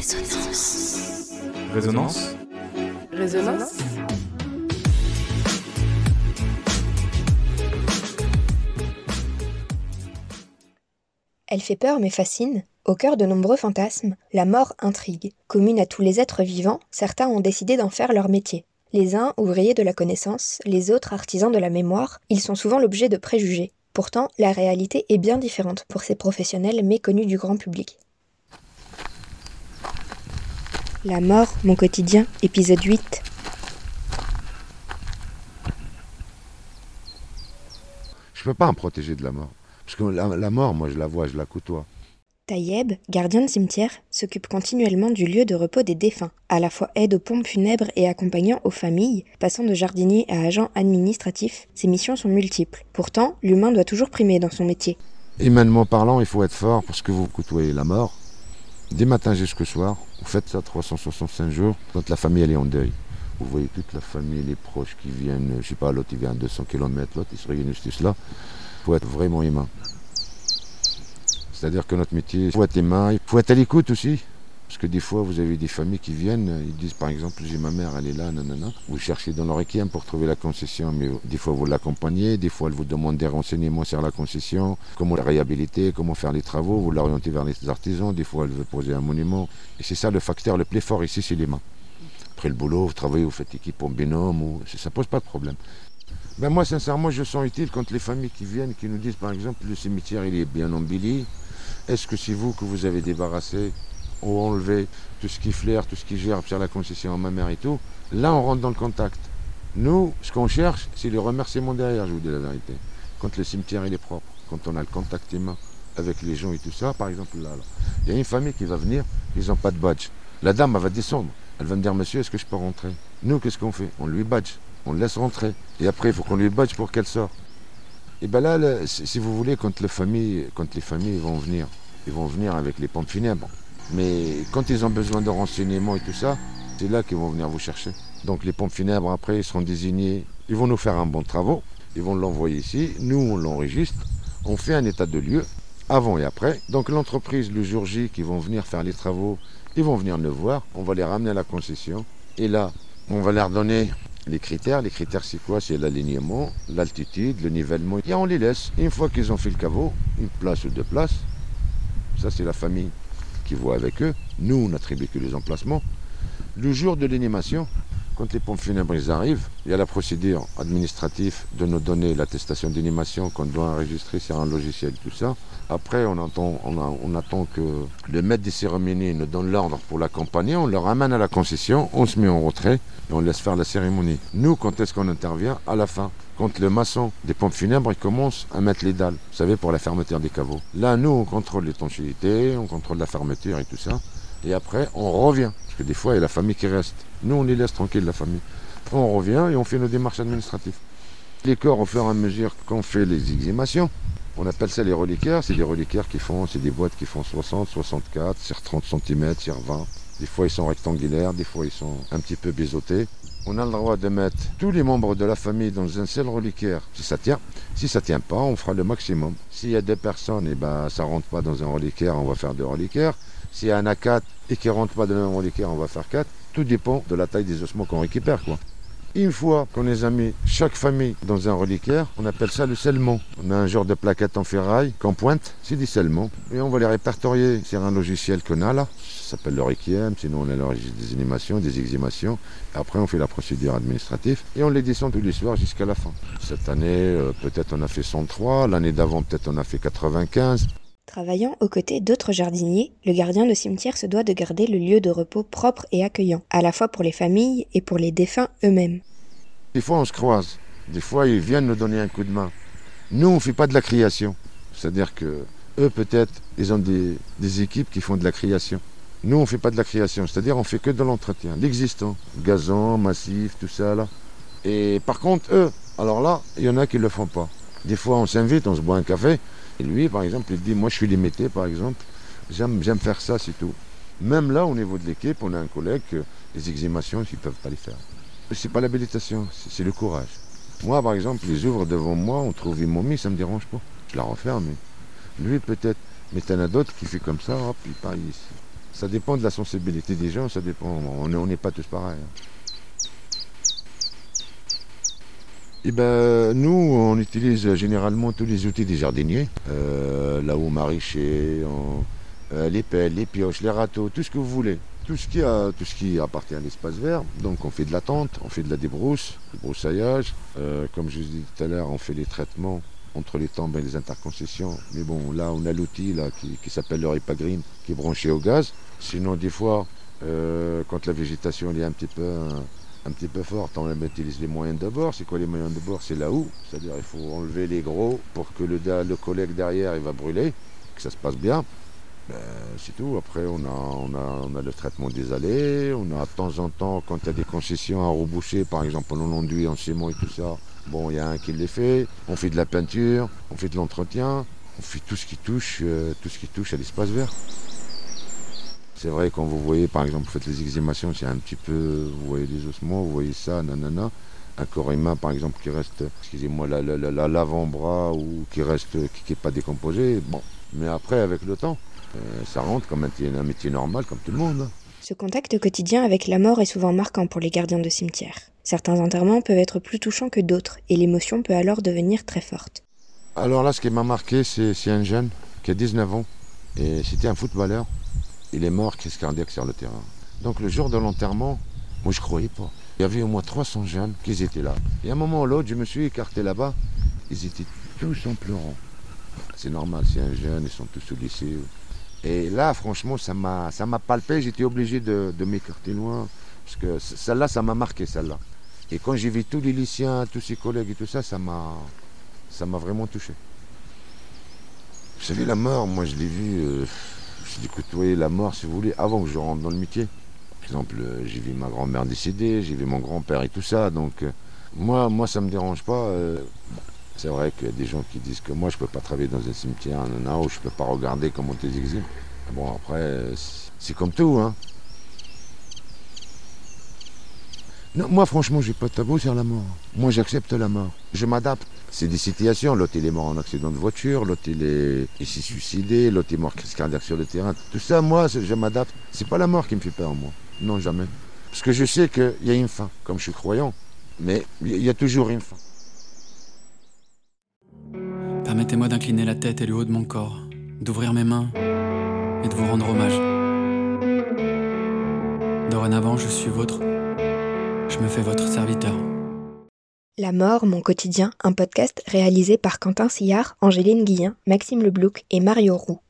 Résonance. Résonance Résonance Elle fait peur mais fascine. Au cœur de nombreux fantasmes, la mort intrigue. Commune à tous les êtres vivants, certains ont décidé d'en faire leur métier. Les uns ouvriers de la connaissance, les autres artisans de la mémoire, ils sont souvent l'objet de préjugés. Pourtant, la réalité est bien différente pour ces professionnels méconnus du grand public. La mort, mon quotidien, épisode 8. Je peux pas me protéger de la mort. Parce que la, la mort, moi, je la vois, je la côtoie. Taïeb, gardien de cimetière, s'occupe continuellement du lieu de repos des défunts, à la fois aide aux pompes funèbres et accompagnant aux familles, passant de jardinier à agent administratif, ses missions sont multiples. Pourtant, l'humain doit toujours primer dans son métier. Humainement parlant, il faut être fort parce que vous côtoyez la mort. Dès matin jusqu'au soir, vous faites ça 365 jours, quand la famille elle est en deuil. Vous voyez toute la famille, les proches qui viennent, je sais pas, l'autre il vient à 200 km, l'autre il se réunissent tous là. Il faut être vraiment humain. C'est-à-dire que notre métier, il faut être humain, il faut être à l'écoute aussi. Parce que des fois, vous avez des familles qui viennent, ils disent par exemple, j'ai ma mère, elle est là, nanana. Vous cherchez dans requiem pour trouver la concession, mais des fois vous l'accompagnez, des fois elle vous demande des renseignements sur la concession, comment la réhabiliter, comment faire les travaux, vous l'orientez vers les artisans, des fois elle veut poser un monument. Et c'est ça le facteur le plus fort ici, c'est les mains. Après le boulot, vous travaillez, vous faites équipe en binôme, ou... ça pose pas de problème. Ben moi, sincèrement, je sens utile quand les familles qui viennent, qui nous disent par exemple, le cimetière il est bien embelli, est-ce que c'est vous que vous avez débarrassé? Ou enlevé tout ce qui flaire, tout ce qui gère sur la concession à ma mère et tout Là, on rentre dans le contact. Nous, ce qu'on cherche, c'est le remerciement derrière, je vous dis la vérité. Quand le cimetière est propre, quand on a le contact humain avec les gens et tout ça, par exemple là, il y a une famille qui va venir, ils n'ont pas de badge. La dame, elle va descendre. Elle va me dire, monsieur, est-ce que je peux rentrer? Nous, qu'est-ce qu'on fait? On lui badge, on le laisse rentrer. Et après, il faut qu'on lui badge pour qu'elle sorte. Et bien là, si vous voulez, quand, quand les familles vont venir, ils vont venir avec les pompes funèbres. Mais quand ils ont besoin de renseignements et tout ça, c'est là qu'ils vont venir vous chercher. Donc les pompes funèbres, après, ils seront désignés. Ils vont nous faire un bon travaux. Ils vont l'envoyer ici. Nous, on l'enregistre. On fait un état de lieu, avant et après. Donc l'entreprise, le jour J, qui vont venir faire les travaux, ils vont venir nous voir. On va les ramener à la concession. Et là, on va leur donner les critères. Les critères, c'est quoi? C'est l'alignement, l'altitude, le nivellement. Et on les laisse. Une fois qu'ils ont fait le caveau, une place ou deux places, ça, c'est la famille qui voit avec eux. Nous, on n'attribue que les emplacements. Le jour de l'animation, quand les pompes funèbres arrivent, il y a la procédure administrative de nous donner l'attestation d'animation qu'on doit enregistrer sur un logiciel, tout ça. Après, on attend, que le maître des cérémonies nous donne l'ordre pour l'accompagner. On le ramène à la concession, on se met en retrait et on laisse faire la cérémonie. Nous, quand est-ce qu'on intervient? À la fin. Quand le maçon des pompes funèbres il commence à mettre les dalles, vous savez, pour la fermeture des caveaux. Là, nous, on contrôle l'étanchéité, on contrôle la fermeture et tout ça. Et après, on revient. Parce que des fois, il y a la famille qui reste. Nous, on les laisse tranquilles, la famille. On revient et on fait nos démarches administratives. Les corps, au fur et à mesure qu'on fait les exhumations, on appelle ça les reliquaires. C'est des reliquaires qui font, c'est des boîtes qui font 60, 64, sur 30 cm, sur 20. Des fois, ils sont rectangulaires, des fois, ils sont un petit peu biseautés. On a le droit de mettre tous les membres de la famille dans un seul reliquaire, si ça tient. Si ça tient pas, on fera le maximum. S'il y a deux personnes, et ben, ça rentre pas dans un reliquaire, on va faire deux reliquaires. S'il y en a quatre et qui rentrent pas dans même reliquaire, on va faire quatre. Tout dépend de la taille des ossements qu'on récupère, quoi. Une fois qu'on les a mis, chaque famille, dans un reliquaire, on appelle ça le scellement. On a un genre de plaquette en ferraille qu'on pointe, c'est des scellements. Et on va les répertorier sur un logiciel qu'on a là. Ça s'appelle le requiem, sinon on a le registre des animations, des exhumations. Après, on fait la procédure administrative et on les descend tous les soirs jusqu'à la fin. Cette année, euh, peut-être on a fait 103. L'année d'avant, peut-être on a fait 95. Travaillant aux côtés d'autres jardiniers, le gardien de cimetière se doit de garder le lieu de repos propre et accueillant, à la fois pour les familles et pour les défunts eux-mêmes. Des fois, on se croise. Des fois, ils viennent nous donner un coup de main. Nous, on ne fait pas de la création. C'est-à-dire que eux, peut-être, ils ont des, des équipes qui font de la création. Nous, on ne fait pas de la création. C'est-à-dire, on fait que de l'entretien, l'existant. Gazon, massif, tout ça, là. Et par contre, eux, alors là, il y en a qui ne le font pas. Des fois, on s'invite, on se boit un café. Et lui, par exemple, il dit, moi, je suis limité, par exemple. J'aime, faire ça, c'est tout. Même là, au niveau de l'équipe, on a un collègue les exhumations, ils ne peuvent pas les faire. C'est pas l'habilitation, c'est le courage. Moi, par exemple, les ouvres devant moi, on trouve une momie, ça me dérange pas. Je la referme. Mais lui, peut-être. Mais t'en as d'autres qui fait comme ça, hop, il ici. Ça dépend de la sensibilité des gens, ça dépend. On n'est pas tous pareils. Hein. Eh ben, nous, on utilise généralement tous les outils des jardiniers. Euh, la houe maraîcher, euh, les pelles, les pioches, les râteaux, tout ce que vous voulez. Tout ce qui, a, tout ce qui appartient à l'espace vert. Donc on fait de la tente, on fait de la débrousse, du broussaillage. Euh, comme je vous ai dit tout à l'heure, on fait les traitements entre les tombes et les interconcessions. Mais bon, là, on a l'outil qui, s'appelle le Ripagreen, qui est branché au gaz. Sinon, des fois, euh, quand la végétation est un petit peu un petit peu forte, on utilise les moyens de bord. C'est quoi les moyens de bord? C'est la houe, c'est-à-dire il faut enlever les gros pour que le, le collègue derrière il va brûler, que ça se passe bien. Ben, c'est tout. Après, on a, on, a, le traitement des allées. On a de temps en temps, quand il y a des concessions à reboucher, par exemple en enduit, en ciment et tout ça, bon, il y a un qui les fait. On fait de la peinture, on fait de l'entretien, on fait tout ce qui touche, euh, tout ce qui touche à l'espace vert. C'est vrai, quand vous voyez, par exemple, vous faites les exhumations, c'est un petit peu, vous voyez des ossements, vous voyez ça, nanana. Un corps humain, par exemple, qui reste, excusez-moi, l'avant-bras ou qui reste, qui n'est pas décomposé. Bon, mais après, avec le temps, euh, ça rentre comme un, un métier normal, comme tout le monde. Ce contact quotidien avec la mort est souvent marquant pour les gardiens de cimetière. Certains enterrements peuvent être plus touchants que d'autres, et l'émotion peut alors devenir très forte. Alors là, ce qui m'a marqué, c'est un jeune qui a 19 ans, et c'était un footballeur il est mort, crise cardiaque sur le terrain? Donc le jour de l'enterrement, moi je croyais pas. Il y avait au moins 300 jeunes qui étaient là. Et à un moment ou l'autre, je me suis écarté là-bas. Ils étaient tous en pleurant. C'est normal, c'est un jeune, ils sont tous au lycée. Et là, franchement, ça m'a, palpé. J'étais obligé de, m'écarter loin. Parce que celle-là, ça m'a marqué, celle-là. Et quand j'ai vu tous les lycéens, tous ses collègues et tout ça, ça m'a, ça m'a vraiment touché. Vous savez, la mort, moi, je l'ai vu. Euh, j'ai côtoyer la mort, si vous voulez, avant que je rentre dans le métier. Par exemple, euh, j'ai vu ma grand-mère décédée, j'ai vu mon grand-père et tout ça. Donc, euh, moi, moi, ça me dérange pas. Euh, c'est vrai qu'il y a des gens qui disent que moi, je peux pas travailler dans un cimetière, non, ou je peux pas regarder comment on exilent. Bon, après, c'est comme tout, hein. Non, moi, franchement, j'ai pas de tabou sur la mort. Moi, j'accepte la mort. Je m'adapte. C'est des situations. L'autre, il est mort en accident de voiture. L'autre, il est, il s'est suicidé. L'autre, est mort crise cardiaque sur le terrain. Tout ça, moi, je m'adapte. C'est pas la mort qui me fait peur, moi. Non, jamais. Parce que je sais qu'il y a une fin, comme je suis croyant. Mais il y a toujours une fin. Permettez-moi d'incliner la tête et le haut de mon corps, d'ouvrir mes mains et de vous rendre hommage. Dorénavant, je suis votre me votre serviteur. La mort, mon quotidien, un podcast réalisé par Quentin Sillard, Angéline Guillen, Maxime Leblouc et Mario Roux.